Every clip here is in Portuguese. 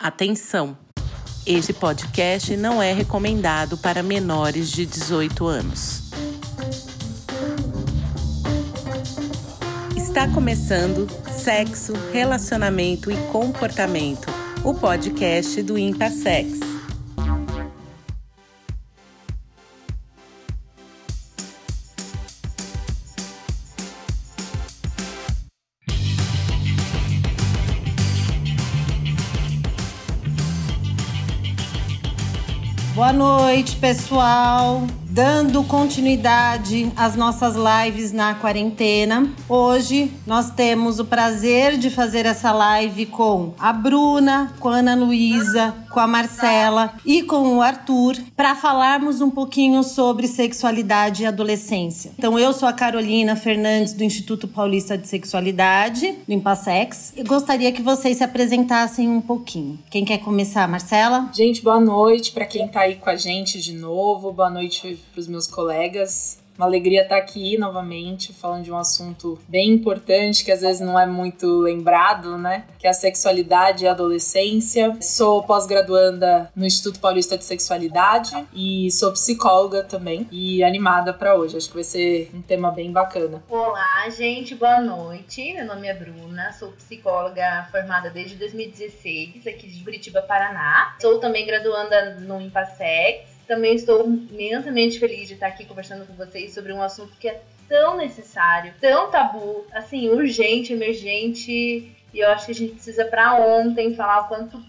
Atenção! Este podcast não é recomendado para menores de 18 anos. Está começando Sexo, Relacionamento e Comportamento, o podcast do Impassex. Noite, pessoal dando continuidade às nossas lives na quarentena. Hoje nós temos o prazer de fazer essa live com a Bruna, com a Ana Luísa, com a Marcela e com o Arthur para falarmos um pouquinho sobre sexualidade e adolescência. Então eu sou a Carolina Fernandes do Instituto Paulista de Sexualidade, do Impassex, e gostaria que vocês se apresentassem um pouquinho. Quem quer começar, Marcela? Gente, boa noite para quem está aí com a gente de novo. Boa noite para os meus colegas. Uma alegria estar aqui novamente, falando de um assunto bem importante que às vezes não é muito lembrado, né? Que é a sexualidade e a adolescência. Sou pós-graduanda no Instituto Paulista de Sexualidade e sou psicóloga também e animada para hoje. Acho que vai ser um tema bem bacana. Olá, gente, boa noite. Meu nome é Bruna, sou psicóloga formada desde 2016 aqui de Curitiba, Paraná. Sou também graduanda no Impassex também estou imensamente feliz de estar aqui conversando com vocês sobre um assunto que é tão necessário, tão tabu, assim, urgente, emergente. E eu acho que a gente precisa para ontem falar o quanto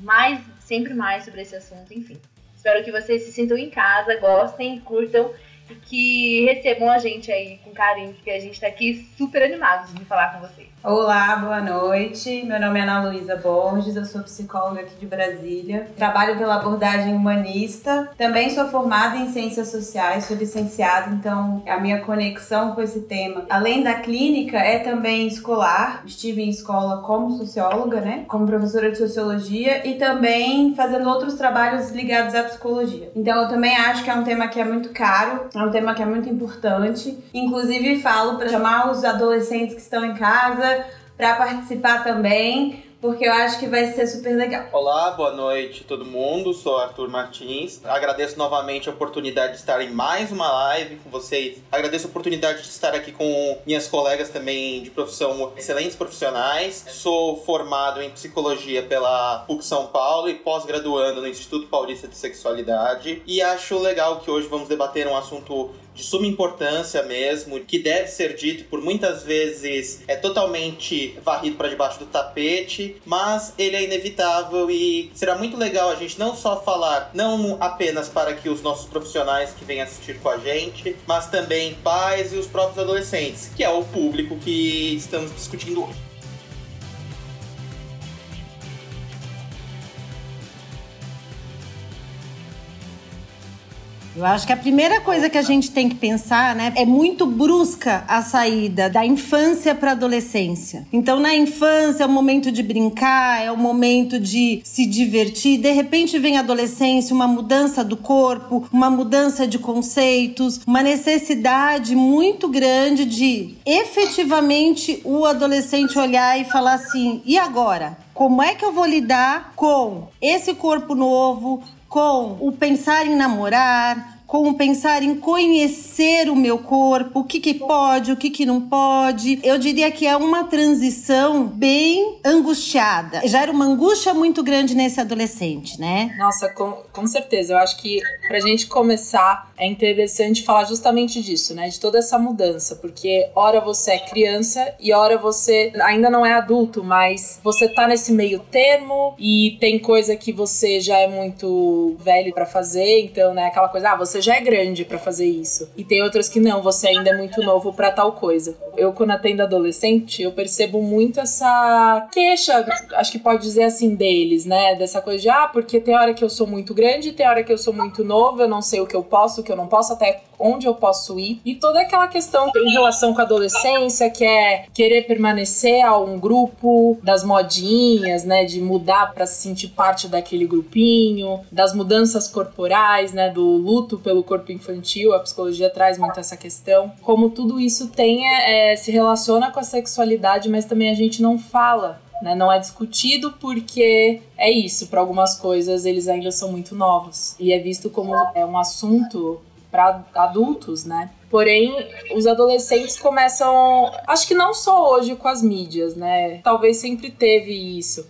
mais, sempre mais sobre esse assunto, enfim. Espero que vocês se sintam em casa, gostem, curtam que recebam a gente aí com carinho, porque a gente está aqui super animados de falar com vocês. Olá, boa noite. Meu nome é Ana Luísa Borges, eu sou psicóloga aqui de Brasília. Trabalho pela abordagem humanista. Também sou formada em ciências sociais, sou licenciada, então a minha conexão com esse tema, além da clínica, é também escolar. Estive em escola como socióloga, né? Como professora de sociologia e também fazendo outros trabalhos ligados à psicologia. Então eu também acho que é um tema que é muito caro, é um tema que é muito importante. Inclusive falo para chamar os adolescentes que estão em casa para participar também, porque eu acho que vai ser super legal. Olá, boa noite todo mundo. Sou Arthur Martins. Agradeço novamente a oportunidade de estar em mais uma live com vocês. Agradeço a oportunidade de estar aqui com minhas colegas também de profissão, excelentes profissionais. Sou formado em psicologia pela PUC São Paulo e pós-graduando no Instituto Paulista de Sexualidade. E acho legal que hoje vamos debater um assunto de suma importância mesmo, que deve ser dito por muitas vezes é totalmente varrido para debaixo do tapete, mas ele é inevitável e será muito legal a gente não só falar, não apenas para que os nossos profissionais que vêm assistir com a gente, mas também pais e os próprios adolescentes, que é o público que estamos discutindo hoje. Eu acho que a primeira coisa que a gente tem que pensar, né, é muito brusca a saída da infância para adolescência. Então, na infância é o momento de brincar, é o momento de se divertir. De repente vem a adolescência, uma mudança do corpo, uma mudança de conceitos, uma necessidade muito grande de efetivamente o adolescente olhar e falar assim: e agora? Como é que eu vou lidar com esse corpo novo, com o pensar em namorar, com pensar em conhecer o meu corpo, o que, que pode, o que, que não pode. Eu diria que é uma transição bem angustiada. Já era uma angústia muito grande nesse adolescente, né? Nossa, com, com certeza. Eu acho que pra gente começar é interessante falar justamente disso, né? De toda essa mudança, porque hora você é criança e hora você ainda não é adulto, mas você tá nesse meio termo e tem coisa que você já é muito velho para fazer, então, né, aquela coisa, ah, você você já é grande para fazer isso. E tem outras que não, você ainda é muito novo para tal coisa. Eu, quando atendo adolescente, eu percebo muito essa queixa, acho que pode dizer assim, deles, né? Dessa coisa de, ah, porque tem hora que eu sou muito grande, tem hora que eu sou muito novo, eu não sei o que eu posso, o que eu não posso, até onde eu posso ir. E toda aquela questão em relação com a adolescência, que é querer permanecer a um grupo, das modinhas, né? De mudar para se sentir parte daquele grupinho, das mudanças corporais, né? Do luto pelo corpo infantil, a psicologia traz muito essa questão. Como tudo isso tem, é, é, se relaciona com a sexualidade, mas também a gente não fala Né? Não é discutido porque é isso, para algumas coisas eles ainda são muito novos. E é visto como é um assunto para adultos, né? Porém, os adolescentes começam, acho que não só hoje com as mídias, né? Talvez sempre teve isso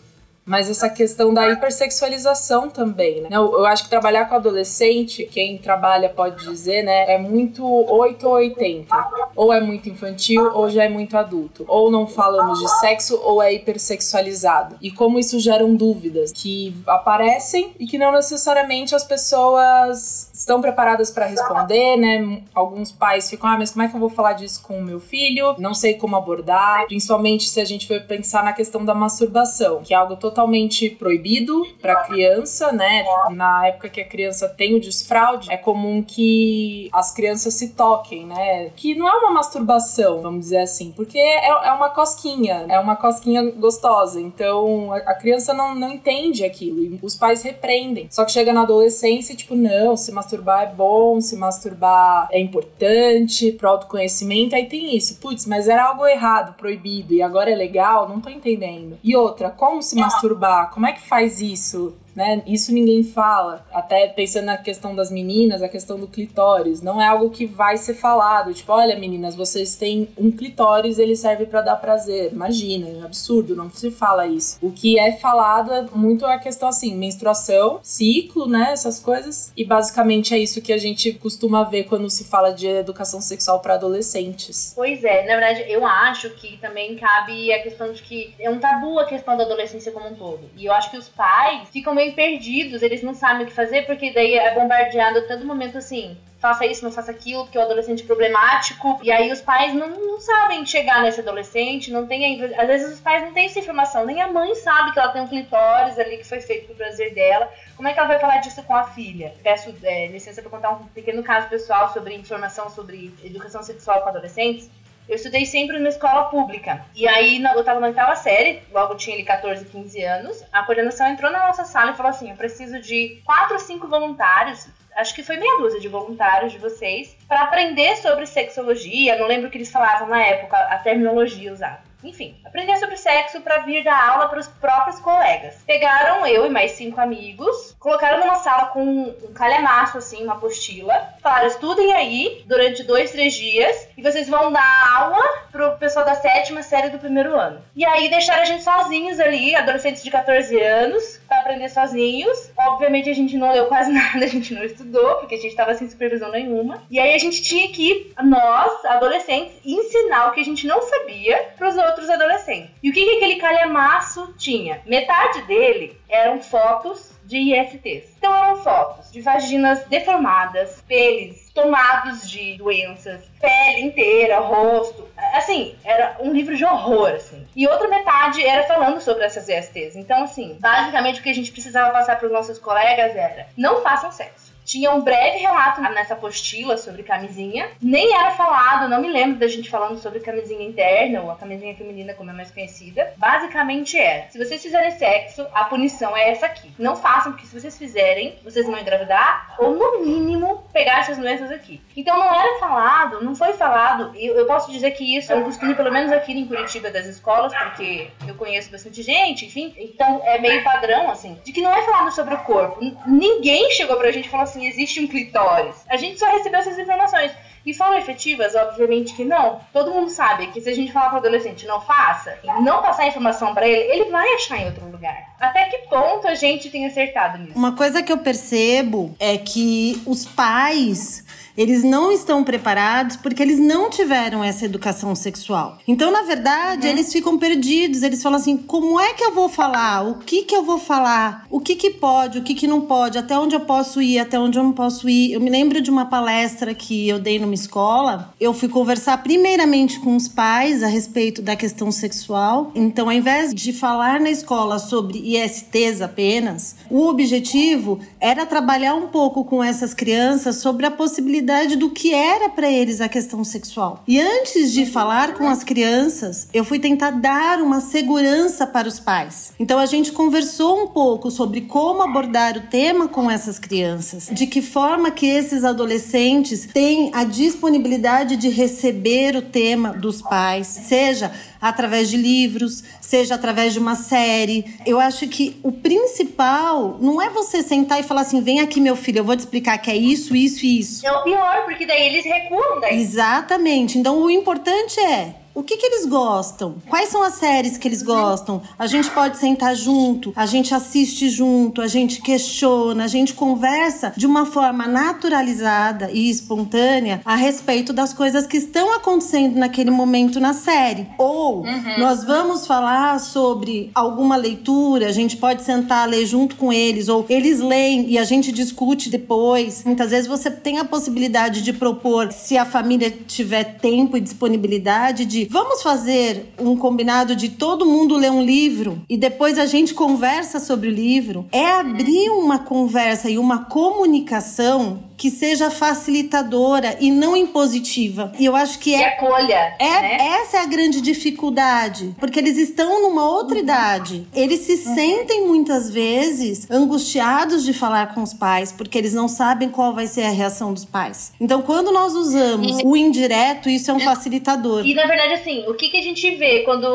mas essa questão da hipersexualização também, né? Eu, acho que trabalhar com adolescente, quem trabalha pode dizer, né, é muito 8 ou 80. Ou é muito infantil ou já é muito adulto. Ou não falamos de sexo ou é hipersexualizado. E como isso geram dúvidas que aparecem e que não necessariamente as pessoas estão preparadas para responder, né? Alguns pais ficam, ah, mas como é que eu vou falar disso com o meu filho? Não sei como abordar, principalmente se a gente for pensar na questão da masturbação, que é algo totalmente proibido para criança, né? Na época que a criança tem o desfraude, é comum que as crianças se toquem, né? Que não é uma masturbação, vamos dizer assim, porque é, é uma cosquinha, é uma cosquinha gostosa. Então a, criança não, não entende aquilo e os pais repreendem. Só que chega na adolescência tipo, não, se masturbar é bom, se masturbar é importante pro autoconhecimento. Aí tem isso, putz, mas era algo errado, proibido, e agora é legal, não tô entendendo. E outra, como se masturbar? masturbar? Como é que faz isso? Né? Isso ninguém fala. Até pensando na questão das meninas, a questão do clitóris, não é algo que vai ser falado. Tipo, olha, meninas, vocês têm um clitóris, ele serve para dar prazer. Imagina, é absurdo, não se fala isso. O que é falado é muito a questão assim, menstruação, ciclo, né, essas coisas. E basicamente é isso que a gente costuma ver quando se fala de educação sexual para adolescentes. Pois é, na verdade, eu acho que também cabe a questão de que é um tabu a questão da adolescência como um todo. E eu acho que os pais ficam meio meio perdidos, eles não sabem o que fazer, porque daí é bombardeado a todo momento assim. Faça isso, não faça aquilo, porque é o adolescente problemático. E aí os pais não, não sabem chegar nesse adolescente, não tem. Às vezes os pais não têm essa informação, nem a mãe sabe que ela tem um clitóris ali que foi feito pro prazer dela. Como é que ela vai falar disso com a filha? Peço é, licença para contar um pequeno caso pessoal sobre informação sobre educação sexual com adolescentes. Eu estudei sempre numa escola pública. E aí eu tava na oitava série, logo tinha ali 14, 15 anos. A coordenação entrou na nossa sala e falou assim: eu preciso de quatro ou cinco voluntários. Acho que foi meia dúzia de voluntários de vocês para aprender sobre sexologia. Não lembro o que eles falavam na época, a terminologia usada. Enfim, aprender sobre sexo para vir dar aula para os próprios colegas. Pegaram eu e mais cinco amigos, colocaram numa sala com um calhamaço, assim, uma apostila. Falaram, estudem aí durante dois, três dias e vocês vão dar aula pro pessoal da sétima série do primeiro ano. E aí deixaram a gente sozinhos ali, adolescentes de 14 anos, para aprender sozinhos. Obviamente a gente não leu quase nada, a gente não estudou, porque a gente estava sem supervisão nenhuma. E aí a gente tinha que, nós, adolescentes, ensinar o que a gente não sabia para os outros adolescentes. E o que, que aquele calhamaço tinha? Metade dele eram fotos de ISTs. Então eram fotos de vaginas deformadas, peles tomados de doenças, pele inteira, rosto. Assim, era um livro de horror, assim. E outra metade era falando sobre essas ISTs. Então, assim, basicamente o que a gente precisava passar para os nossos colegas era: não façam sexo. Tinha um breve relato nessa apostila sobre camisinha. Nem era falado, não me lembro da gente falando sobre camisinha interna ou a camisinha feminina, como é mais conhecida. Basicamente era: se vocês fizerem sexo, a punição é essa aqui. Não façam, porque se vocês fizerem, vocês vão engravidar ou, no mínimo, pegar essas doenças aqui. Então não era falado, não foi falado. E eu posso dizer que isso é um costume, pelo menos aqui em Curitiba, das escolas, porque eu conheço bastante gente, enfim. Então é meio padrão, assim, de que não é falado sobre o corpo. Ninguém chegou pra gente e falou assim assim, existe um clitóris. A gente só recebeu essas informações. E foram efetivas? Obviamente que não. Todo mundo sabe que se a gente falar para o adolescente não faça, e não passar a informação para ele, ele vai achar em outro lugar. Até que ponto a gente tem acertado nisso? Uma coisa que eu percebo é que os pais eles não estão preparados porque eles não tiveram essa educação sexual. Então, na verdade, uhum. eles ficam perdidos. Eles falam assim: como é que eu vou falar? O que que eu vou falar? O que que pode? O que que não pode? Até onde eu posso ir? Até onde eu não posso ir? Eu me lembro de uma palestra que eu dei numa escola. Eu fui conversar primeiramente com os pais a respeito da questão sexual. Então, ao invés de falar na escola sobre ISTs apenas, o objetivo era trabalhar um pouco com essas crianças sobre a possibilidade do que era para eles a questão sexual. E antes de falar com as crianças, eu fui tentar dar uma segurança para os pais. Então a gente conversou um pouco sobre como abordar o tema com essas crianças, de que forma que esses adolescentes têm a disponibilidade de receber o tema dos pais, seja através de livros, seja através de uma série. Eu acho que o principal não é você sentar e falar assim: vem aqui, meu filho, eu vou te explicar que é isso, isso e isso. O pior, porque daí eles recuam daí. Exatamente. Então o importante é o que, que eles gostam? Quais são as séries que eles gostam? A gente pode sentar junto, a gente assiste junto, a gente questiona, a gente conversa de uma forma naturalizada e espontânea a respeito das coisas que estão acontecendo naquele momento na série. Ou uhum. nós vamos falar sobre alguma leitura, a gente pode sentar ler junto com eles, ou eles leem e a gente discute depois. Muitas vezes você tem a possibilidade de propor, se a família tiver tempo e disponibilidade, de vamos fazer um combinado de todo mundo ler um livro e depois a gente conversa sobre o livro, é abrir uma conversa e uma comunicação que seja facilitadora e não impositiva. E eu acho que é. E acolha. É, né? Essa é a grande dificuldade. Porque eles estão numa outra idade. Eles se uhum. sentem muitas vezes angustiados de falar com os pais, porque eles não sabem qual vai ser a reação dos pais. Então, quando nós usamos e... o indireto, isso é um facilitador. E na verdade, assim, o que, que a gente vê quando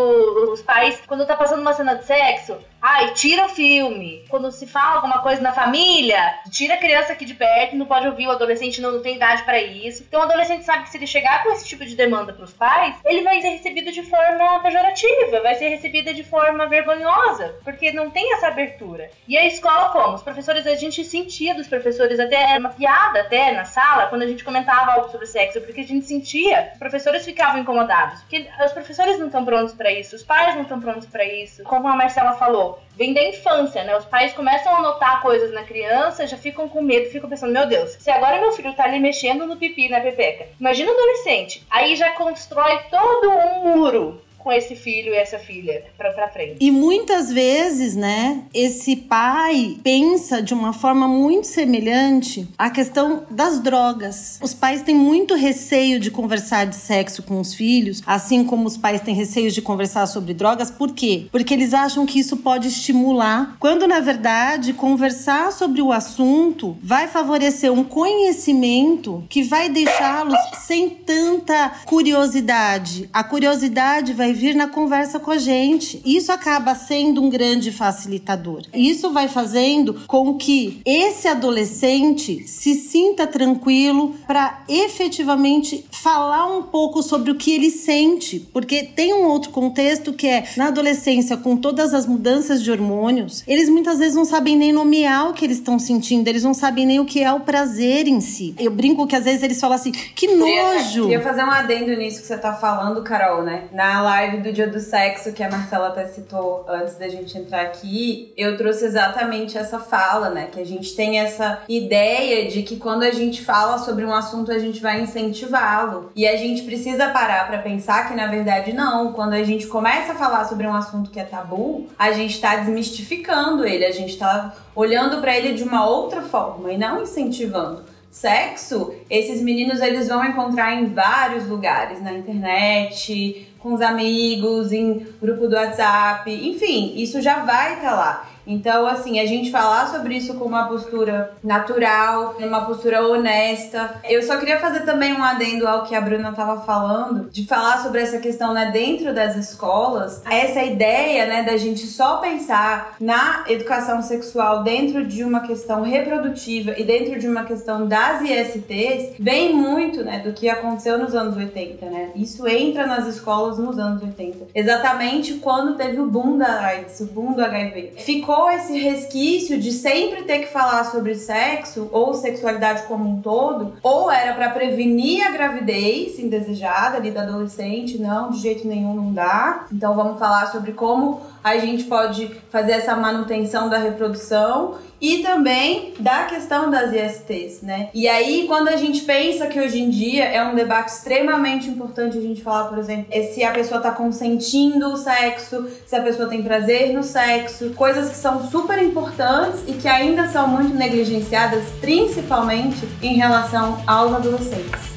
os pais, quando tá passando uma cena de sexo, ai, tira o filme. Quando se fala alguma coisa na família, tira a criança aqui de perto, não pode ouvir, o adolescente não, não tem idade para isso. Então o adolescente sabe que se ele chegar com esse tipo de demanda pros pais, ele vai ser recebido de forma pejorativa, vai ser recebido de forma vergonhosa, porque não tem essa abertura. E a escola como? Os professores, a gente sentia dos professores, até era uma piada até na sala, quando a gente comentava algo sobre sexo, porque a gente sentia, os professores ficavam incomodados, porque os professores não estão prontos para isso, os pais não estão prontos para isso. Como a Marcela falou, vem da infância, né? Os pais começam a notar coisas na criança, já ficam com medo, ficam pensando, meu Deus, se agora meu filho tá ali mexendo no pipi, na pepeca, imagina um adolescente. Aí já constrói todo um muro com esse filho e essa filha pra, pra frente. E muitas vezes, né, esse pai pensa de uma forma muito semelhante à questão das drogas. Os pais têm muito receio de conversar de sexo com os filhos, assim como os pais têm receio de conversar sobre drogas. Por quê? Porque eles acham que isso pode estimular, quando na verdade conversar sobre o assunto vai favorecer um conhecimento que vai deixá-los sem tanta curiosidade. A curiosidade vai vai vir na conversa com a gente. Isso acaba sendo um grande facilitador. Isso vai fazendo com que esse adolescente se sinta tranquilo para efetivamente falar um pouco sobre o que ele sente, porque tem um outro contexto que é na adolescência com todas as mudanças de hormônios, eles muitas vezes não sabem nem nomear o que eles estão sentindo, eles não sabem nem o que é o prazer em si. Eu brinco que às vezes eles falam assim: "Que nojo". Queria fazer um adendo nisso que você tá falando, Carol, né? Na live live do Dia do Sexo, que a Marcela até citou antes da gente entrar aqui, eu trouxe exatamente essa fala, né? Que a gente tem essa ideia de que quando a gente fala sobre um assunto, a gente vai incentivá-lo. E a gente precisa parar para pensar que, na verdade, não. Quando a gente começa a falar sobre um assunto que é tabu, a gente tá desmistificando ele, a gente tá olhando para ele de uma outra forma e não incentivando sexo, esses meninos eles vão encontrar em vários lugares, na internet, com os amigos, em grupo do WhatsApp, enfim, isso já vai estar tá lá. Então, assim, a gente falar sobre isso com uma postura natural, uma postura honesta. Eu só queria fazer também um adendo ao que a Bruna estava falando, de falar sobre essa questão, né, dentro das escolas, essa ideia, né, da gente só pensar na educação sexual dentro de uma questão reprodutiva e dentro de uma questão das ISTs, vem muito, né, do que aconteceu nos anos 80, né? Isso entra nas escolas nos anos 80. Exatamente quando teve o boom da AIDS, o boom do HIV. Ficou ficou esse resquício de sempre ter que falar sobre sexo ou sexualidade como um todo, ou era para prevenir a gravidez indesejada ali da adolescente, não, de jeito nenhum não dá. Então vamos falar sobre como a gente pode fazer essa manutenção da reprodução e também da questão das ISTs, né? E aí, quando a gente pensa que hoje em dia é um debate extremamente importante a gente falar, por exemplo, é se a pessoa tá consentindo o sexo, se a pessoa tem prazer no sexo, coisas que são super importantes e que ainda são muito negligenciadas, principalmente em relação aos adolescentes.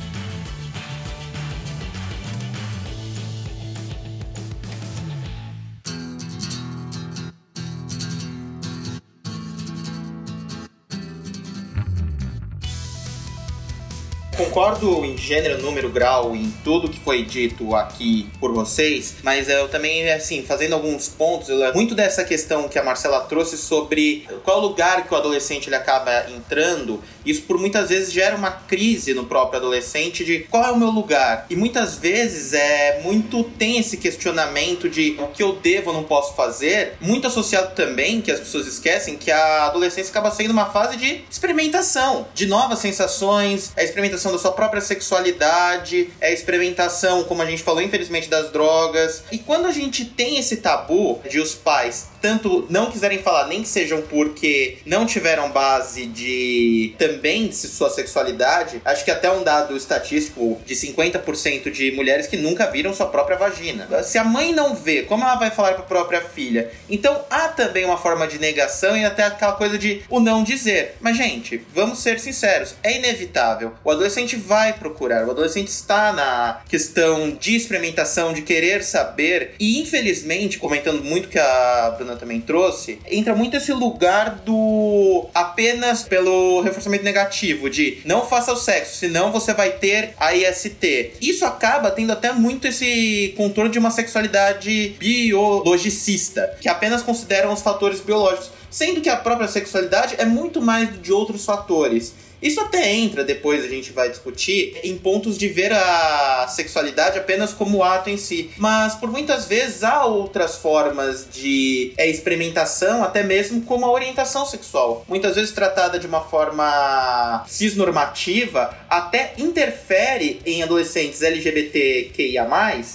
Concordo em gênero, número, grau, em tudo que foi dito aqui por vocês, mas eu também, assim, fazendo alguns pontos, muito dessa questão que a Marcela trouxe sobre qual lugar que o adolescente ele acaba entrando, isso por muitas vezes gera uma crise no próprio adolescente de qual é o meu lugar. E muitas vezes é muito tem esse questionamento de o que eu devo ou não posso fazer, muito associado também, que as pessoas esquecem, que a adolescência acaba sendo uma fase de experimentação, de novas sensações, a experimentação da sua própria sexualidade, é a experimentação, como a gente falou, infelizmente, das drogas. E quando a gente tem esse tabu de os pais tanto não quiserem falar, nem que sejam porque não tiveram base de de sua sexualidade, acho que até um dado estatístico de 50% de mulheres que nunca viram sua própria vagina. Se a mãe não vê, como ela vai falar para a própria filha? Então há também uma forma de negação e até aquela coisa de o não dizer. Mas, gente, vamos ser sinceros, é inevitável. O adolescente vai procurar, o adolescente está na questão de experimentação, de querer saber, e infelizmente, comentando muito que a Bruna também trouxe, entra muito esse lugar do apenas pelo reforçamento negativo, de não faça o sexo, senão você vai ter a IST. Isso acaba tendo até muito esse contorno de uma sexualidade biologicista, que apenas consideram os fatores biológicos, sendo que a própria sexualidade é muito mais de outros fatores. Isso até entra, depois a gente vai discutir, em pontos de ver a sexualidade apenas como ato em si. Mas por muitas vezes há outras formas de é, experimentação, até mesmo como a orientação sexual. Muitas vezes tratada de uma forma cisnormativa, até interfere em adolescentes LGBTQIA,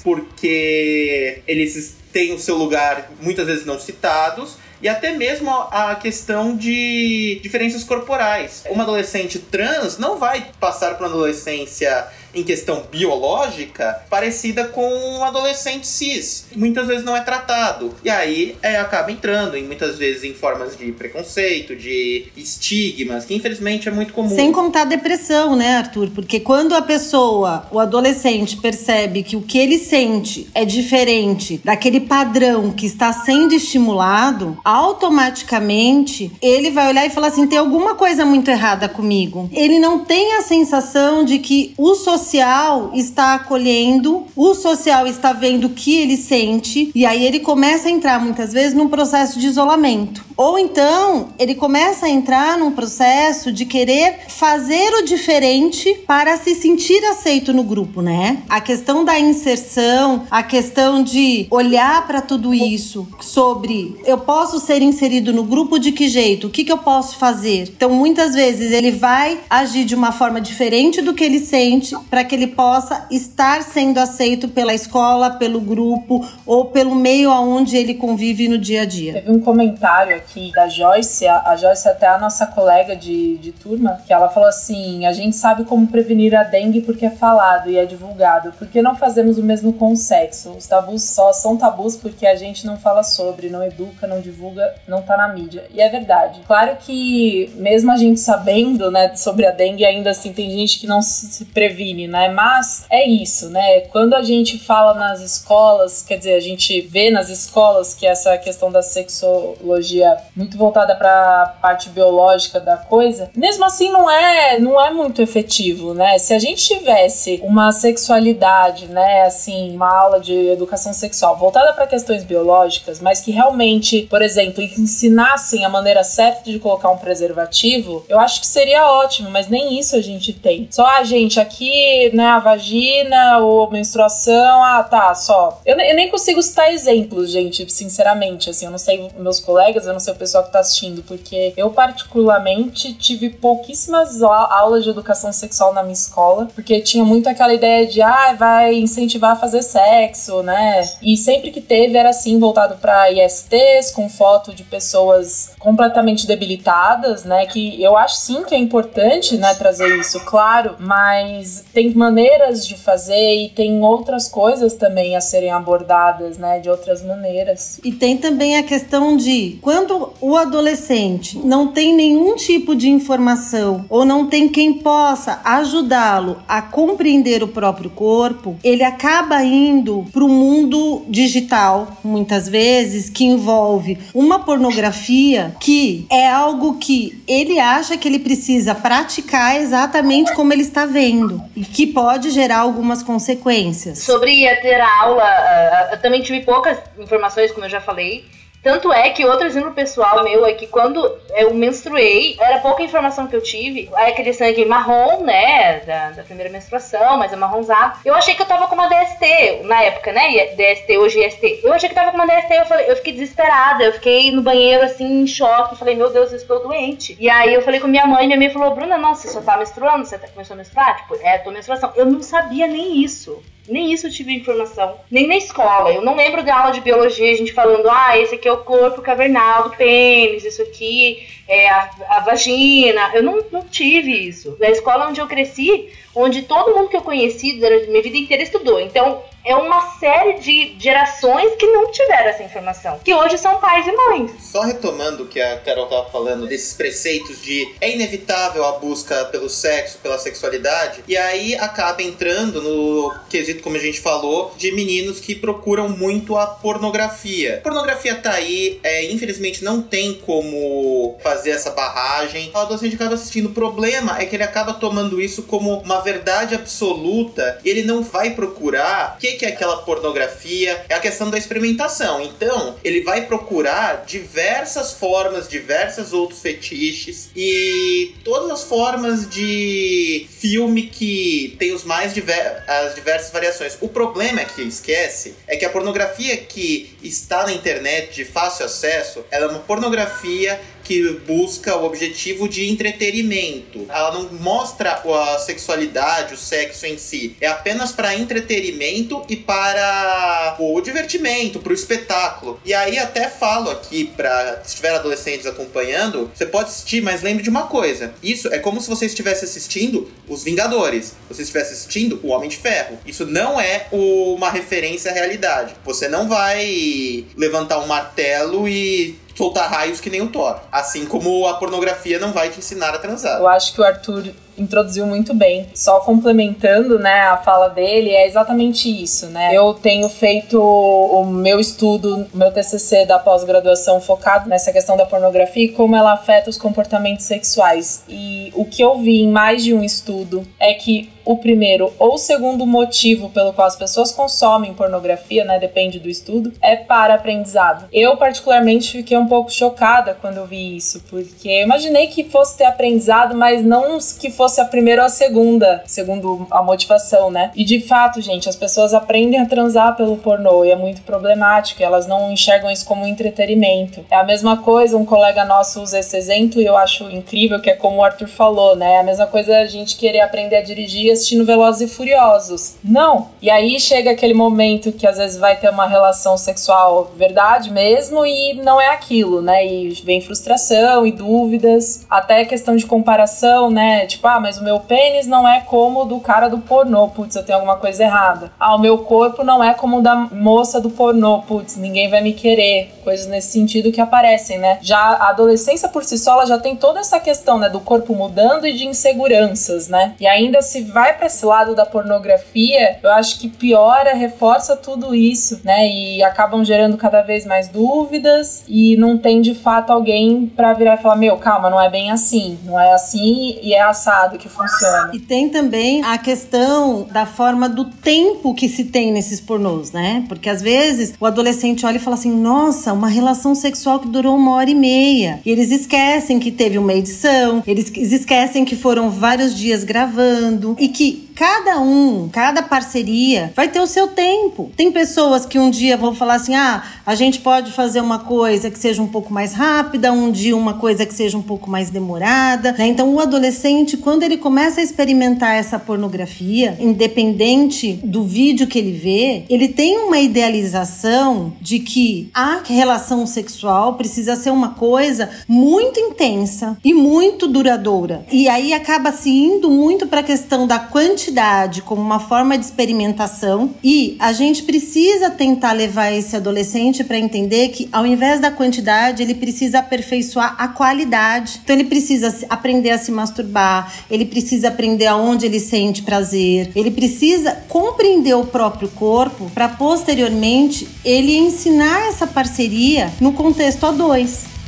porque eles têm o seu lugar muitas vezes não citados e até mesmo a questão de diferenças corporais. Uma adolescente trans não vai passar por uma adolescência em questão biológica parecida com um adolescente cis. Muitas vezes não é tratado. E aí é, acaba entrando em muitas vezes em formas de preconceito, de estigmas, que infelizmente é muito comum. Sem contar a depressão, né, Arthur? Porque quando a pessoa, o adolescente, percebe que o que ele sente é diferente daquele padrão que está sendo estimulado, automaticamente ele vai olhar e falar assim: tem alguma coisa muito errada comigo. Ele não tem a sensação de que o social social está acolhendo, o social está vendo o que ele sente, e aí ele começa a entrar muitas vezes num processo de isolamento. Ou então ele começa a entrar num processo de querer fazer o diferente para se sentir aceito no grupo, né? A questão da inserção, a questão de olhar para tudo isso sobre eu posso ser inserido no grupo de que jeito? O que, que eu posso fazer? Então muitas vezes ele vai agir de uma forma diferente do que ele sente para que ele possa estar sendo aceito pela escola, pelo grupo ou pelo meio aonde ele convive no dia a dia. Teve um comentário aqui da Joyce, a, Joyce é até a nossa colega de, de turma, que ela falou assim: a gente sabe como prevenir a dengue porque é falado e é divulgado. Por que não fazemos o mesmo com o sexo? Os tabus só são tabus porque a gente não fala sobre, não educa, não divulga, não tá na mídia. E é verdade. Claro que mesmo a gente sabendo, né, sobre a dengue, ainda assim tem gente que não se previne né? Mas é isso, né? Quando a gente fala nas escolas, quer dizer, a gente vê nas escolas que essa questão da sexologia muito voltada para a parte biológica da coisa, mesmo assim não é, não é muito efetivo, né? Se a gente tivesse uma sexualidade, né, assim, uma aula de educação sexual voltada para questões biológicas, mas que realmente, por exemplo, ensinassem a maneira certa de colocar um preservativo, eu acho que seria ótimo, mas nem isso a gente tem. Só a gente aqui né, a vagina ou menstruação, ah, tá, só. Eu, eu, nem consigo citar exemplos, gente, sinceramente, assim, eu não sei meus colegas, eu não sei o pessoal que tá assistindo, porque eu particularmente tive pouquíssimas aulas de educação sexual na minha escola, porque tinha muito aquela ideia de, ah, vai incentivar a fazer sexo, né? E sempre que teve era assim, voltado para ISTs, com foto de pessoas completamente debilitadas, né? Que eu acho sim que é importante, né, trazer isso, claro, mas tem maneiras de fazer e tem outras coisas também a serem abordadas, né, de outras maneiras. E tem também a questão de quando quando o adolescente não tem nenhum tipo de informação ou não tem quem possa ajudá-lo a compreender o próprio corpo, ele acaba indo para o mundo digital, muitas vezes, que envolve uma pornografia que é algo que ele acha que ele precisa praticar exatamente como ele está vendo e que pode gerar algumas consequências. Sobre ter a aula, eu também tive poucas informações, como eu já falei. Tanto é que outro exemplo pessoal meu é que quando eu menstruei, era pouca informação que eu tive. É aquele sangue marrom, né? Da, da primeira menstruação, mas é marronzado. Eu achei que eu tava com uma DST na época, né? DST, hoje IST. Eu achei que eu tava com uma DST, eu, falei, eu fiquei desesperada. Eu fiquei no banheiro assim, em choque. Falei, meu Deus, eu estou doente. E aí eu falei com minha mãe, minha mãe falou, Bruna, não, você só tá menstruando? Você tá, começou a menstruar? Tipo, é, tô menstruação. Eu não sabia nem isso. Nem isso eu tive informação. Nem na escola. Eu não lembro da aula de biologia a gente falando, ah, esse aqui é o corpo cavernal do pênis, isso aqui é a, a vagina. Eu não, não tive isso. Na escola onde eu cresci, onde todo mundo que eu conheci durante minha vida inteira estudou. Então, é uma série de gerações que não tiveram essa informação, que hoje são pais e mães. Só retomando o que a Carol estava falando desses preceitos de é inevitável a busca pelo sexo, pela sexualidade, e aí acaba entrando no quesito, como a gente falou, de meninos que procuram muito a pornografia. A pornografia tá aí, é, infelizmente não tem como fazer essa barragem. O adolescente acaba assistindo. O problema é que ele acaba tomando isso como uma verdade absoluta e ele não vai procurar o que, que é aquela pornografia. É a questão da experimentação. Então, ele vai procurar diversas formas, diversos outros fetiches e todas as formas de filme que tem os mais diver as diversas variações. O problema é que esquece é que a pornografia que está na internet de fácil acesso, ela é uma pornografia que busca o objetivo de entretenimento. Ela não mostra a sexualidade, o sexo em si. É apenas para entretenimento e para o divertimento, para o espetáculo. E aí até falo aqui para se tiver adolescentes acompanhando, você pode assistir, mas lembre de uma coisa. Isso é como se você estivesse assistindo Os Vingadores. Você estivesse assistindo O Homem de Ferro. Isso não é uma referência à realidade. Você não vai levantar um martelo e soltar raios que nem o Thor. Assim como a pornografia não vai te ensinar a transar. Eu acho que o Arthur introduziu muito bem. Só complementando, né, a fala dele, é exatamente isso, né? Eu tenho feito o meu estudo, meu TCC da pós-graduação focado nessa questão da pornografia e como ela afeta os comportamentos sexuais. E o que eu vi em mais de um estudo é que o primeiro ou segundo motivo pelo qual as pessoas consomem pornografia, né, depende do estudo, é para aprendizado. Eu particularmente fiquei um pouco chocada quando eu vi isso, porque imaginei que fosse ter aprendizado, mas não que fosse a primeira ou a segunda, segundo a motivação, né? E de fato, gente, as pessoas aprendem a transar pelo pornô e é muito problemático, elas não enxergam isso como entretenimento. É a mesma coisa, um colega nosso usa esse exemplo e eu acho incrível, que é como o Arthur falou, né? É a mesma coisa a gente querer aprender a dirigir assistindo Velozes e Furiosos. Não. E aí chega aquele momento que às vezes vai ter uma relação sexual verdade mesmo e não é aquilo, né? E vem frustração e dúvidas, até questão de comparação, né? Tipo, ah, mas o meu pênis não é como o do cara do pornô, putz, eu tenho alguma coisa errada. Ah, o meu corpo não é como o da moça do pornô, putz, ninguém vai me querer. Coisas nesse sentido que aparecem, né? Já a adolescência por si só, ela já tem toda essa questão, né, do corpo mudando e de inseguranças, né? E ainda se vai para esse lado da pornografia, eu acho que piora, reforça tudo isso, né? E acabam gerando cada vez mais dúvidas e não tem de fato alguém para virar e falar: meu, calma, não é bem assim, não é assim e é assado que funciona. E tem também a questão da forma do tempo que se tem nesses pornôs, né? Porque às vezes o adolescente olha e fala assim: nossa, uma relação sexual que durou uma hora e meia. E eles esquecem que teve uma edição, eles esquecem que foram vários dias gravando e que que cada um, cada parceria vai ter o seu tempo. Tem pessoas que um dia vão falar assim: ah, a gente pode fazer uma coisa que seja um pouco mais rápida, um dia uma coisa que seja um pouco mais demorada. Né? Então, o adolescente, quando ele começa a experimentar essa pornografia, independente do vídeo que ele vê, ele tem uma idealização de que a relação sexual precisa ser uma coisa muito intensa e muito duradoura. E aí acaba se indo muito para a questão da quantidade quantidade como uma forma de experimentação e a gente precisa tentar levar esse adolescente para entender que ao invés da quantidade, ele precisa aperfeiçoar a qualidade. Então ele precisa aprender a se masturbar, ele precisa aprender aonde ele sente prazer, ele precisa compreender o próprio corpo para posteriormente ele ensinar essa parceria no contexto a dois.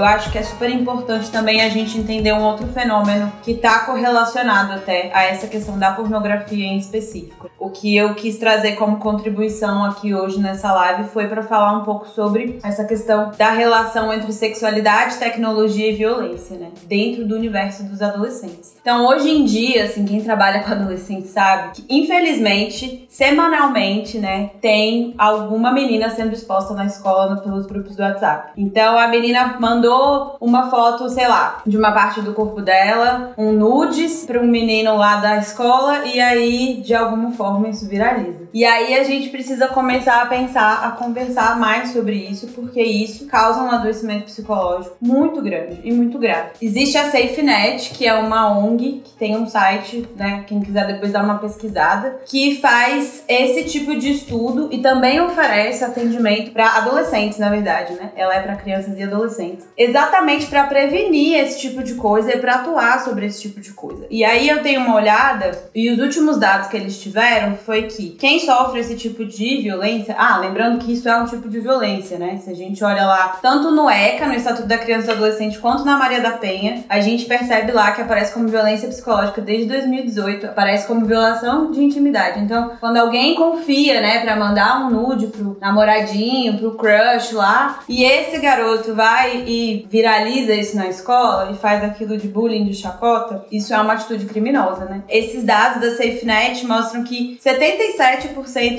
Eu acho que é super importante também a gente entender um outro fenômeno que está correlacionado até a essa questão da pornografia em específico. O que eu quis trazer como contribuição aqui hoje nessa live foi para falar um pouco sobre essa questão da relação entre sexualidade, tecnologia e violência, né? Dentro do universo dos adolescentes. Então, hoje em dia, assim, quem trabalha com adolescente sabe que, infelizmente, semanalmente, né, tem alguma menina sendo exposta na escola pelos grupos do WhatsApp. Então, a menina mandou uma foto, sei lá, de uma parte do corpo dela, um nudes para um menino lá da escola e aí, de alguma forma, isso viraliza. E aí a gente precisa começar a pensar, a conversar mais sobre isso, porque isso causa um adoecimento psicológico muito grande e muito grave. Existe a SafeNet, que é uma ONG que tem um site, né, quem quiser depois dar uma pesquisada, que faz esse tipo de estudo e também oferece atendimento para adolescentes, na verdade, né? Ela é para crianças e adolescentes, exatamente para prevenir esse tipo de coisa e para atuar sobre esse tipo de coisa. E aí eu tenho uma olhada e os últimos dados que eles tiveram foi que quem sofre esse tipo de violência, ah, lembrando que isso é um tipo de violência, né? Se a gente olha lá, tanto no ECA, no Estatuto da Criança e Adolescente, quanto na Maria da Penha, a gente percebe lá que aparece como violência psicológica desde 2018, aparece como violação de intimidade. Então, quando alguém confia, né, para mandar um nude pro namoradinho, pro crush lá, e esse garoto vai e viraliza isso na escola e faz aquilo de bullying, de chacota, isso é uma atitude criminosa, né? Esses dados da SafeNet mostram que 77%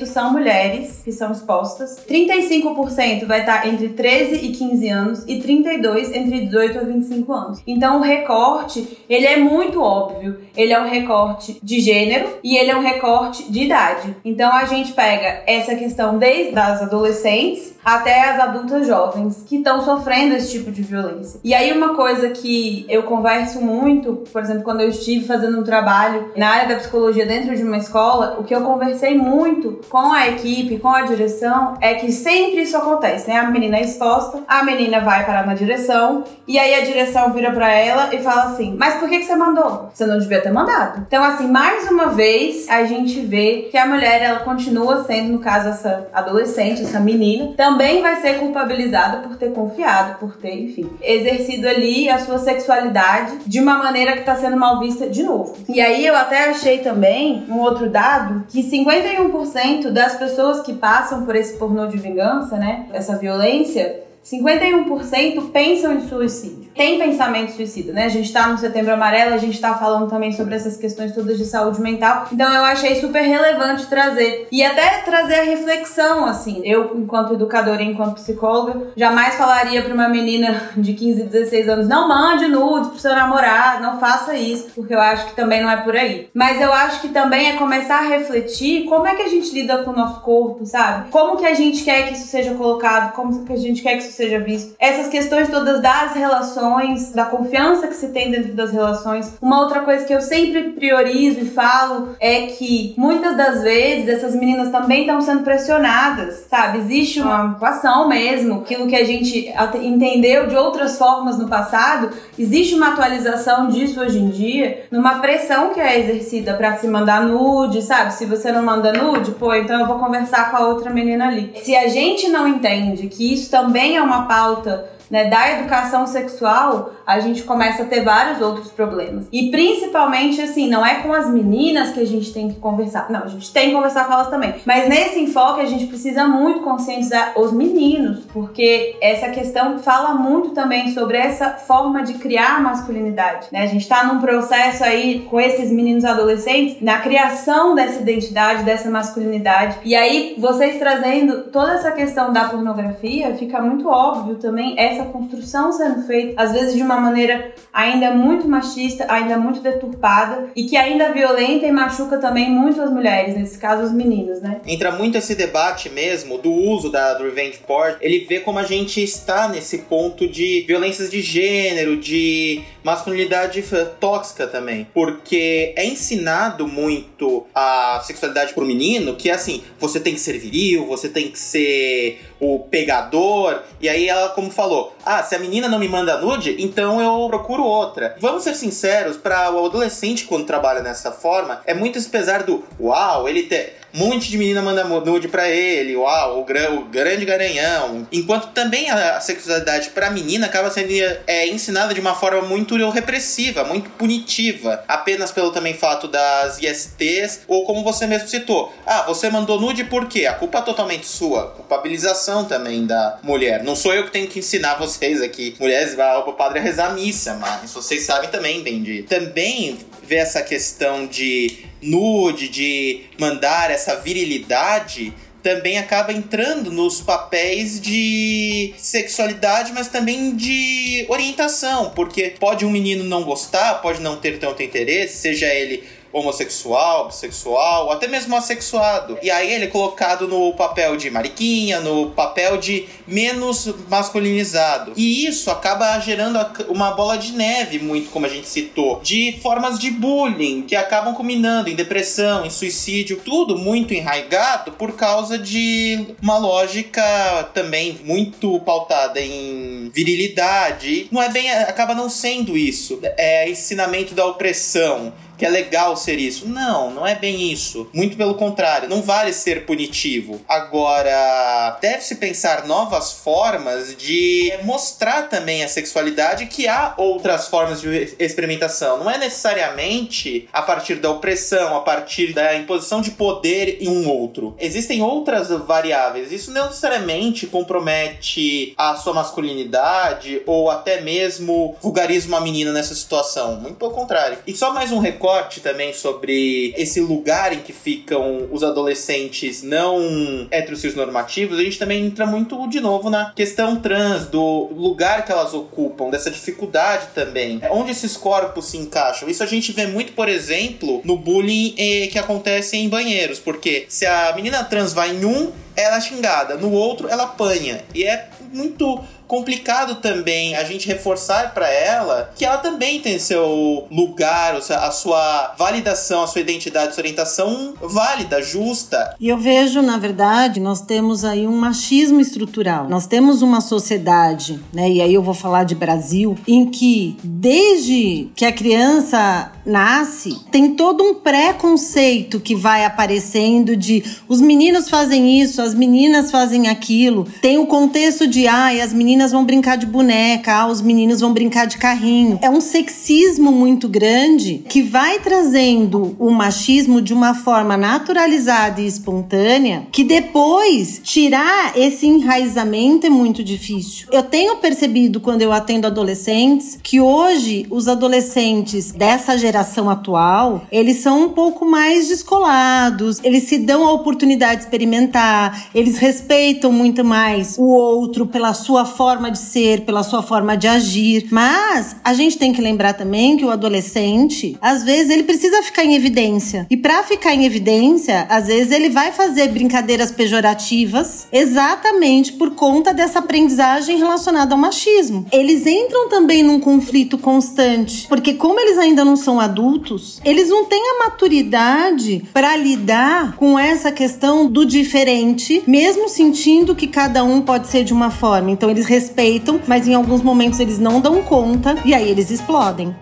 são mulheres que são expostas, 35% vai estar entre 13 e 15 anos e 32 entre 18 a 25 anos. Então o recorte, ele é muito óbvio. Ele é um recorte de gênero e ele é um recorte de idade. Então a gente pega essa questão desde as adolescentes até as adultas jovens que estão sofrendo esse tipo de violência. E aí uma coisa que eu converso muito, por exemplo, quando eu estive fazendo um trabalho na área da psicologia dentro de uma escola, o que eu conversei muito com a equipe, com a direção, é que sempre isso acontece, né? A menina é exposta, a menina vai parar na direção e aí a direção vira para ela e fala assim: "Mas por que que você mandou? Você não devia ter mandado". Então assim, mais uma vez a gente vê que a mulher ela continua sendo, no caso essa adolescente, essa menina, também vai ser culpabilizada por ter confiado, por ter, enfim, exercido ali a sua sexualidade de uma maneira que está sendo mal vista de novo. E aí eu até achei também um outro dado que 51% das pessoas que passam por esse pornô de vingança, né, essa violência, 51% pensam em suicídio. Tem pensamento suicida, né? A gente tá no Setembro Amarelo, a gente tá falando também sobre essas questões todas de saúde mental. Então eu achei super relevante trazer. E até trazer a reflexão, assim. Eu, enquanto educadora e enquanto psicóloga, jamais falaria pra uma menina de 15, 16 anos: não mande nudes pro seu namorado, não faça isso, porque eu acho que também não é por aí. Mas eu acho que também é começar a refletir como é que a gente lida com o nosso corpo, sabe? Como que a gente quer que isso seja colocado, como que a gente quer que isso seja visto. Essas questões todas das relações, da confiança que se tem dentro das relações. Uma outra coisa que eu sempre priorizo e falo é que muitas das vezes essas meninas também estão sendo pressionadas, sabe? Existe uma equação mesmo, aquilo que a gente entendeu de outras formas no passado, existe uma atualização disso hoje em dia, numa pressão que é exercida para se mandar nude, sabe? Se você não manda nude, pô, então eu vou conversar com a outra menina ali. Se a gente não entende que isso também é uma pauta né, da educação sexual, a gente começa a ter vários outros problemas. E principalmente, assim, não é com as meninas que a gente tem que conversar. Não, a gente tem que conversar com elas também. Mas nesse enfoque, a gente precisa muito conscientizar os meninos, porque essa questão fala muito também sobre essa forma de criar masculinidade. Né? A gente tá num processo aí com esses meninos adolescentes na criação dessa identidade, dessa masculinidade. E aí, vocês trazendo toda essa questão da pornografia, fica muito óbvio também essa essa construção sendo feita, às vezes de uma maneira ainda muito machista, ainda muito deturpada e que ainda violenta e machuca também muito as mulheres, nesse caso os meninos, né? Entra muito esse debate mesmo do uso da do revenge porn. Ele vê como a gente está nesse ponto de violências de gênero, de masculinidade tóxica também, porque é ensinado muito a sexualidade pro menino que é assim, você tem que ser viril, você tem que ser o pegador. E aí ela, como falou, ah, se a menina não me manda nude, então eu procuro outra. Vamos ser sinceros, para o adolescente quando trabalha nessa forma, é muito esse pesar do uau, ele tem um monte de menina manda nude pra ele, uau, o, gran, o grande garanhão. Enquanto também a, sexualidade pra menina acaba sendo é, ensinada de uma forma muito repressiva, muito punitiva. Apenas pelo também fato das ISTs, ou como você mesmo citou. Ah, você mandou nude por quê? A culpa é totalmente sua. Culpabilização também da mulher. Não sou eu que tenho que ensinar vocês aqui. Mulheres, vão pro padre rezar missa, mas vocês sabem também, Bendy. Também essa questão de nude, de mandar essa virilidade, também acaba entrando nos papéis de sexualidade, mas também de orientação, porque pode um menino não gostar, pode não ter tanto interesse, seja ele homossexual, bissexual, até mesmo assexuado. E aí ele é colocado no papel de mariquinha, no papel de menos masculinizado. E isso acaba gerando uma bola de neve, muito como a gente citou, de formas de bullying que acabam culminando em depressão, em suicídio, tudo muito enraigado por causa de uma lógica também muito pautada em virilidade. Não é bem, acaba não sendo isso. É ensinamento da opressão que é legal ser isso. Não, não é bem isso. Muito pelo contrário, não vale ser punitivo. Agora, deve-se pensar novas formas de mostrar também a sexualidade que há outras formas de experimentação. Não é necessariamente a partir da opressão, a partir da imposição de poder em um outro. Existem outras variáveis. Isso não necessariamente compromete a sua masculinidade ou até mesmo vulgariza uma menina nessa situação. Muito pelo contrário. E só mais um recorde também sobre esse lugar em que ficam os adolescentes não heterossexuais normativos, a gente também entra muito de novo na questão trans, do lugar que elas ocupam, dessa dificuldade também. Onde esses corpos se encaixam. Isso a gente vê muito, por exemplo, no bullying eh, que acontece em banheiros, porque se a menina trans vai em um, ela é xingada, no outro ela apanha. E é muito complicado também a gente reforçar para ela que ela também tem seu lugar, a sua validação, a sua identidade, sua orientação válida, justa. E eu vejo, na verdade, nós temos aí um machismo estrutural. Nós temos uma sociedade, né, e aí eu vou falar de Brasil, em que desde que a criança nasce, tem todo um preconceito que vai aparecendo de os meninos fazem isso, as meninas fazem aquilo. Tem o contexto de ai, ah, as meninas meninas vão brincar de boneca, ah, os meninos vão brincar de carrinho. É um sexismo muito grande que vai trazendo o machismo de uma forma naturalizada e espontânea, que depois tirar esse enraizamento é muito difícil. Eu tenho percebido quando eu atendo adolescentes que hoje os adolescentes dessa geração atual, eles são um pouco mais descolados, eles se dão a oportunidade de experimentar, eles respeitam muito mais o outro pela sua forma forma de ser, pela sua forma de agir. Mas a gente tem que lembrar também que o adolescente, às vezes, ele precisa ficar em evidência. E para ficar em evidência, às vezes ele vai fazer brincadeiras pejorativas exatamente por conta dessa aprendizagem relacionada ao machismo. Eles entram também num conflito constante, porque como eles ainda não são adultos, eles não têm a maturidade para lidar com essa questão do diferente, mesmo sentindo que cada um pode ser de uma forma. Então eles respeitam, mas em alguns momentos eles não dão conta e aí eles explodem.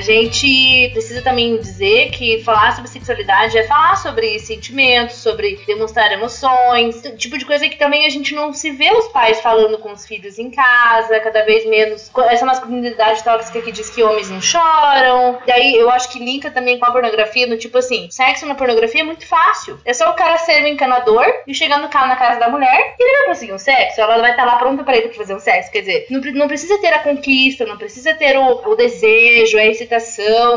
A gente precisa também dizer que falar sobre sexualidade é falar sobre sentimentos, sobre demonstrar emoções, tipo de coisa que também a gente não se vê os pais falando com os filhos em casa, cada vez menos. Essa masculinidade tóxica que diz que homens não choram. Daí eu acho que linka também com a pornografia, no tipo assim, sexo na pornografia é muito fácil. É só o cara ser um encanador e chegar no carro na casa da mulher e ele vai conseguir um sexo. Ela vai estar lá pronta pra ele pra fazer um sexo. Quer dizer, não, não precisa ter a conquista, não precisa ter o, o desejo, a excitação,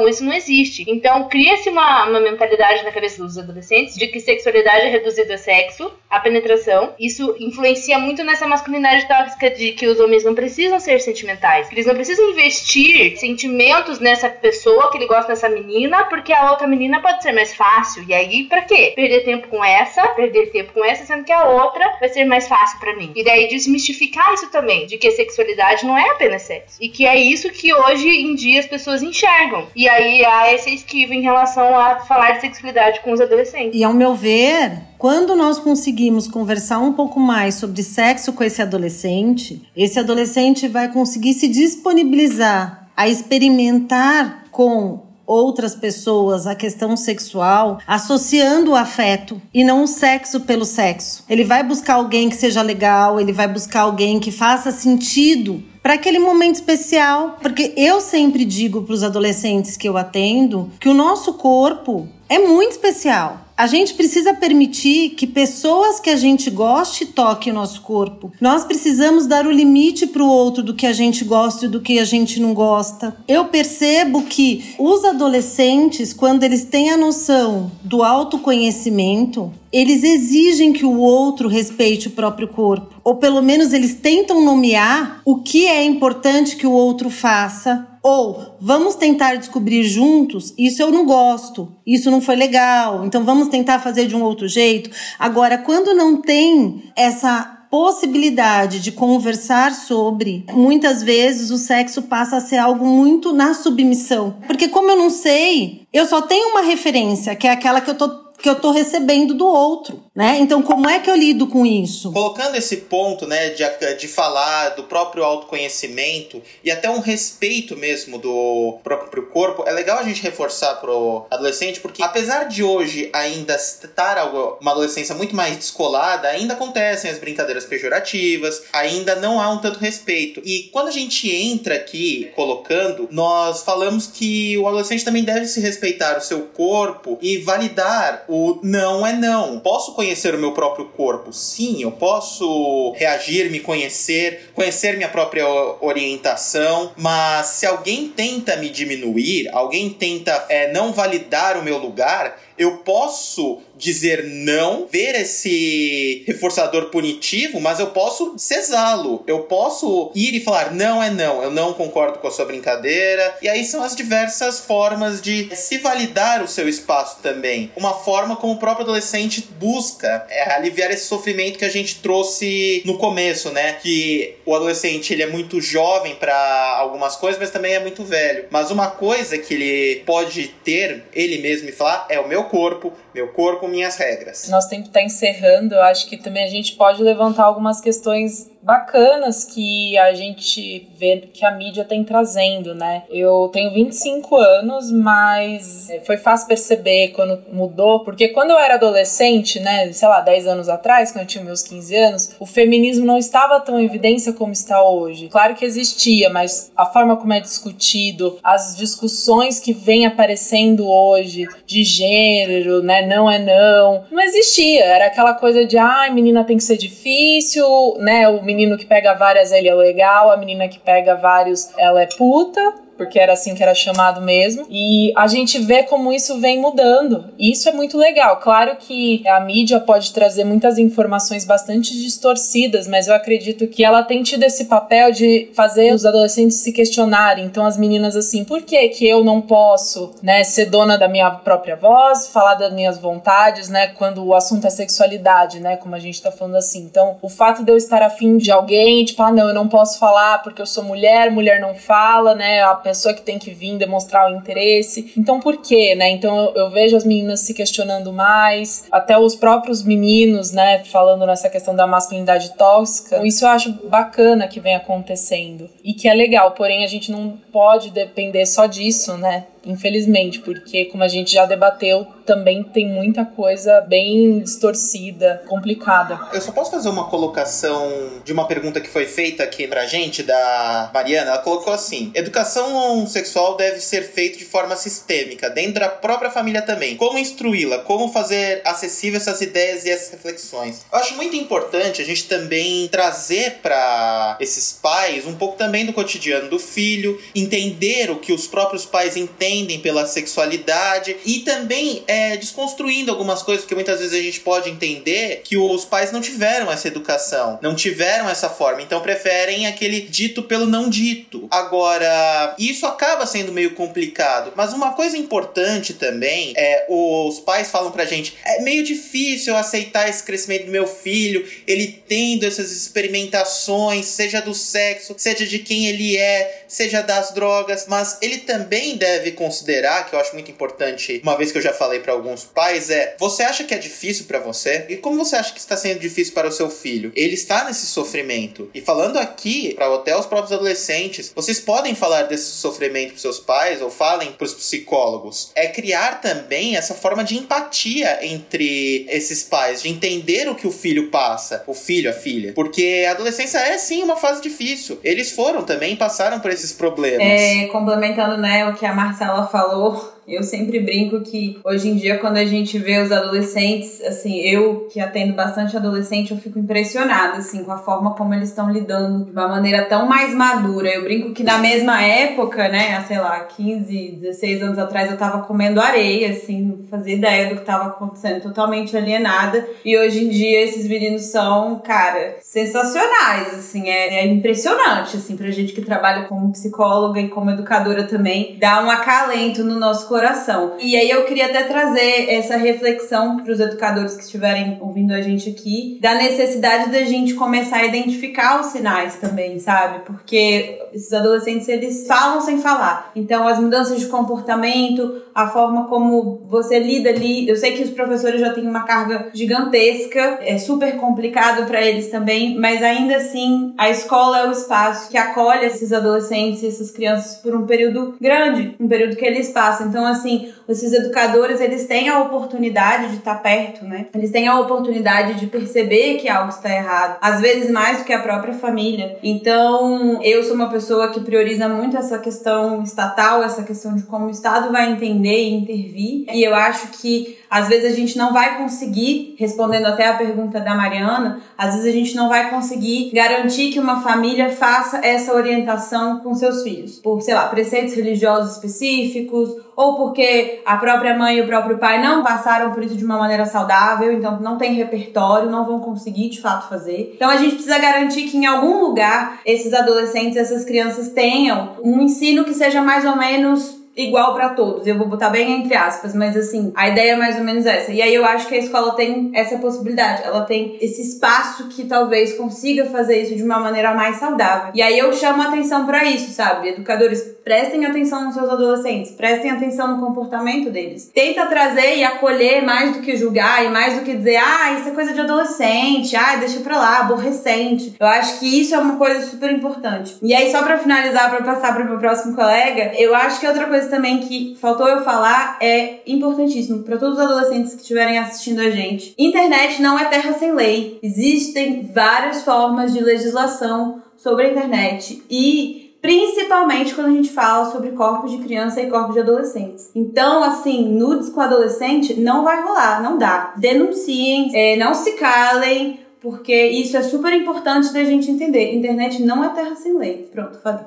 isso não existe. Então cria-se uma, uma mentalidade na cabeça dos adolescentes de que sexualidade é reduzida a sexo, a penetração. Isso influencia muito nessa masculinidade tóxica de que os homens não precisam ser sentimentais. Eles não precisam investir sentimentos nessa pessoa que ele gosta dessa menina, porque a outra menina pode ser mais fácil. E aí, pra quê? Perder tempo com essa, perder tempo com essa, sendo que a outra vai ser mais fácil para mim. E daí desmistificar isso também, de que sexualidade não é apenas sexo. E que é isso que hoje em dia as pessoas enxergam. E aí há esse esquivo em relação a falar de sexualidade com os adolescentes. E ao meu ver, quando nós conseguimos conversar um pouco mais sobre sexo com esse adolescente, esse adolescente vai conseguir se disponibilizar a experimentar com outras pessoas a questão sexual associando o afeto e não o sexo pelo sexo. Ele vai buscar alguém que seja legal, ele vai buscar alguém que faça sentido para aquele momento especial, porque eu sempre digo para os adolescentes que eu atendo que o nosso corpo é muito especial. A gente precisa permitir que pessoas que a gente goste toquem o nosso corpo. Nós precisamos dar o limite para o outro do que a gente gosta e do que a gente não gosta. Eu percebo que os adolescentes, quando eles têm a noção do autoconhecimento, eles exigem que o outro respeite o próprio corpo. Ou pelo menos eles tentam nomear o que é importante que o outro faça ou vamos tentar descobrir juntos, isso eu não gosto, isso não foi legal, então vamos tentar fazer de um outro jeito. Agora, quando não tem essa possibilidade de conversar sobre, muitas vezes o sexo passa a ser algo muito na submissão. Porque como eu não sei, eu só tenho uma referência, que é aquela que eu tô que eu tô recebendo do outro, né? Então, como é que eu lido com isso? Colocando esse ponto, né, de, de falar do próprio autoconhecimento e até um respeito mesmo do próprio corpo, é legal a gente reforçar pro adolescente, porque apesar de hoje ainda estar uma adolescência muito mais descolada, ainda acontecem as brincadeiras pejorativas, ainda não há um tanto respeito. E quando a gente entra aqui colocando, nós falamos que o adolescente também deve se respeitar o seu corpo e validar o não é não. Posso conhecer o meu próprio corpo? Sim, eu posso reagir, me conhecer, conhecer minha própria orientação, mas se alguém tenta me diminuir, alguém tenta é, não validar o meu lugar, eu posso dizer não, ver esse reforçador punitivo, mas eu posso cesá-lo. Eu posso ir e falar não é não, eu não concordo com a sua brincadeira. E aí são as diversas formas de se validar o seu espaço também. Uma forma como o próprio adolescente busca é aliviar esse sofrimento que a gente trouxe no começo, né? Que o adolescente ele é muito jovem para algumas coisas, mas também é muito velho. Mas uma coisa que ele pode ter ele mesmo e falar é o meu corpo, meu corpo, minhas regras. Nosso tempo está encerrando, eu acho que também a gente pode levantar algumas questões bacanas que a gente vê que a mídia tem trazendo, né? Eu tenho 25 anos, mas é, foi fácil perceber quando mudou, porque quando eu era adolescente, né, sei lá, 10 anos atrás, quando eu tinha meus 15 anos, o feminismo não estava tão em evidência como está hoje. Claro que existia, mas a forma como é discutido, as discussões que vêm aparecendo hoje de gênero, né, não é não, não existia. Era aquela coisa de, ah, menina tem que ser difícil, né, o menino que pega várias, ele é legal, a menina que pega vários, ela é puta porque era assim que era chamado mesmo. E a gente vê como isso vem mudando. E isso é muito legal. Claro que a mídia pode trazer muitas informações bastante distorcidas, mas eu acredito que ela tem tido esse papel de fazer os adolescentes se questionarem. Então as meninas assim, por que que eu não posso, né, ser dona da minha própria voz, falar das minhas vontades, né, quando o assunto é sexualidade, né, como a gente tá falando assim. Então, o fato de eu estar afim de alguém, tipo, ah, não, eu não posso falar porque eu sou mulher, mulher não fala, né, a pessoa que tem que vir demonstrar o interesse. Então por quê, né? Então eu, eu vejo as meninas se questionando mais, até os próprios meninos, né, falando nessa questão da masculinidade tóxica. Isso eu acho bacana que vem acontecendo e que é legal, porém a gente não pode depender só disso, né? infelizmente, porque como a gente já debateu, também tem muita coisa bem distorcida, complicada. Eu só posso fazer uma colocação de uma pergunta que foi feita aqui pra gente, da Mariana. Ela colocou assim: educação sexual deve ser feita de forma sistêmica, dentro da própria família também. Como instruí-la? Como fazer acessível essas ideias e essas reflexões? Eu acho muito importante a gente também trazer para esses pais um pouco também do cotidiano do filho, entender o que os próprios pais entendem entendem pela sexualidade e também é, desconstruindo algumas coisas, porque muitas vezes a gente pode entender que os pais não tiveram essa educação, não tiveram essa forma, então preferem aquele dito pelo não dito. Agora, isso acaba sendo meio complicado, mas uma coisa importante também é os pais falam pra gente: é meio difícil aceitar esse crescimento do meu filho, ele tendo essas experimentações, seja do sexo, seja de quem ele é, seja das drogas, mas ele também deve considerar, que eu acho muito importante, uma vez que eu já falei para alguns pais, é: você acha que é difícil para você? E como você acha que está sendo difícil para o seu filho? Ele está nesse sofrimento. E falando aqui para até os próprios adolescentes, vocês podem falar desse sofrimento para seus pais ou falem para os psicólogos. É criar também essa forma de empatia entre esses pais, de entender o que o filho passa, o filho, a filha. Porque a adolescência é sim uma fase difícil. Eles foram também, passaram por esses problemas. É, complementando, né, o que a Marcela ela falou eu sempre brinco que hoje em dia, quando a gente vê os adolescentes, assim, eu que atendo bastante adolescente, eu fico impressionada, assim, com a forma como eles estão lidando de uma maneira tão mais madura. Eu brinco que na mesma época, né, sei lá, 15, 16 anos atrás, eu tava comendo areia, assim, não fazia ideia do que tava acontecendo, totalmente alienada. E hoje em dia, esses meninos são, cara, sensacionais, assim, é, é impressionante, assim, pra gente que trabalha como psicóloga e como educadora também, dá um acalento no nosso E aí eu queria até trazer essa reflexão para os educadores que estiverem ouvindo a gente aqui, da necessidade da gente começar a identificar os sinais também, sabe? Porque esses adolescentes eles falam sem falar. Então as mudanças de comportamento, a forma como você lida ali, eu sei que os professores já têm uma carga gigantesca, é super complicado para eles também, mas ainda assim a escola é o espaço que acolhe esses adolescentes, essas crianças por um período grande, um período que eles passam. Então então, assim, esses educadores, eles têm a oportunidade de estar perto, né? Eles têm a oportunidade de perceber que algo está errado, às vezes mais do que a própria família. Então, eu sou uma pessoa que prioriza muito essa questão estatal, essa questão de como o Estado vai entender e intervir. E eu acho que às vezes a gente não vai conseguir, respondendo até a pergunta da Mariana, às vezes a gente não vai conseguir garantir que uma família faça essa orientação com seus filhos, por, sei lá, preceitos religiosos específicos, ou porque a própria mãe e o próprio pai não passaram por isso de uma maneira saudável, então não tem repertório, não vão conseguir de fato fazer. Então a gente precisa garantir que em algum lugar esses adolescentes, essas crianças tenham um ensino que seja mais ou menos igual para todos. Eu vou botar bem entre aspas, mas assim, a ideia é mais ou menos essa. E aí eu acho que a escola tem essa possibilidade. Ela tem esse espaço que talvez consiga fazer isso de uma maneira mais saudável. E aí eu chamo atenção para isso, sabe? Educadores, prestem atenção nos seus adolescentes, prestem atenção no comportamento deles. Tenta trazer e acolher mais do que julgar e mais do que dizer, ah, isso é coisa de adolescente, ah, deixa pra lá, aborrecente. Eu acho que isso é uma coisa super importante. E aí, só para finalizar, para passar para o próximo colega, eu acho que outra coisa coisa também que faltou eu falar é importantíssimo para todos os adolescentes que estiverem assistindo a gente. Internet não é terra sem lei. Existem várias formas de legislação sobre a internet e principalmente quando a gente fala sobre corpos de criança e corpos de adolescentes. Então, assim, nudes com adolescente não vai rolar, não dá. Denunciem, é, não se calem, porque isso é super importante da gente entender. Internet não é terra sem lei. Pronto, falei.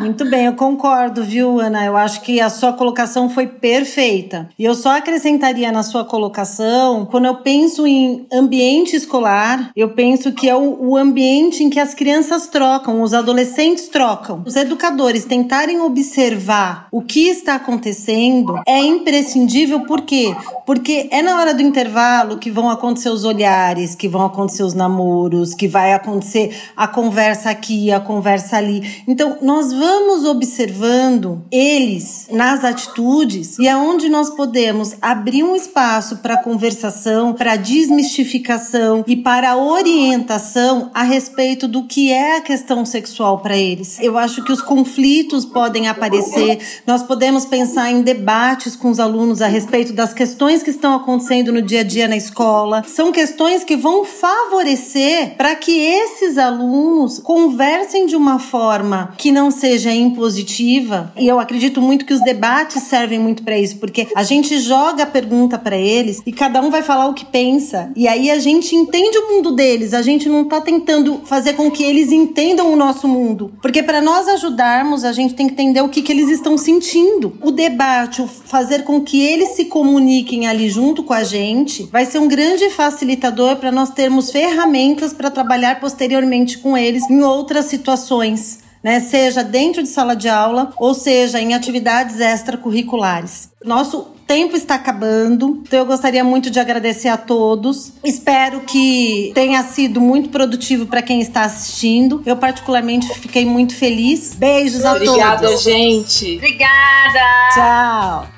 Muito bem, eu concordo, viu, Ana? Eu acho que a sua colocação foi perfeita. E eu só acrescentaria na sua colocação, quando eu penso em ambiente escolar, eu penso que é o, o ambiente em que as crianças trocam, os adolescentes trocam. Os educadores tentarem observar o que está acontecendo é imprescindível, por quê? Porque é na hora do intervalo que vão acontecer os olhares, que vão acontecer os namoros, que vai acontecer a conversa aqui, a conversa ali. Então, Então, nós vamos observando eles nas atitudes e aonde nós podemos abrir um espaço para conversação, para desmistificação e para orientação a respeito do que é a questão sexual para eles. Eu acho que os conflitos podem aparecer, nós podemos pensar em debates com os alunos a respeito das questões que estão acontecendo no dia a dia na escola. São questões que vão favorecer para que esses alunos conversem de uma forma que não seja impositiva. E eu acredito muito que os debates servem muito para isso, porque a gente joga a pergunta para eles e cada um vai falar o que pensa. E aí a gente entende o mundo deles, a gente não tá tentando fazer com que eles entendam o nosso mundo. Porque para nós ajudarmos, a gente tem que entender o que, que eles estão sentindo. O debate, o fazer com que eles se comuniquem ali junto com a gente, vai ser um grande facilitador para nós termos ferramentas para trabalhar posteriormente com eles em outras situações. Né, seja dentro de sala de aula ou seja em atividades extracurriculares. Nosso tempo está acabando, então eu gostaria muito de agradecer a todos. Espero que tenha sido muito produtivo para quem está assistindo. Eu particularmente fiquei muito feliz. Beijos a Obrigada, todos. Obrigada, gente. Obrigada. Tchau.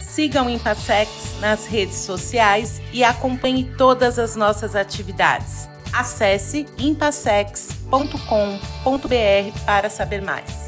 Sigam o Impassex nas redes sociais e acompanhe todas as nossas atividades. Acesse impassex.com.br para saber mais.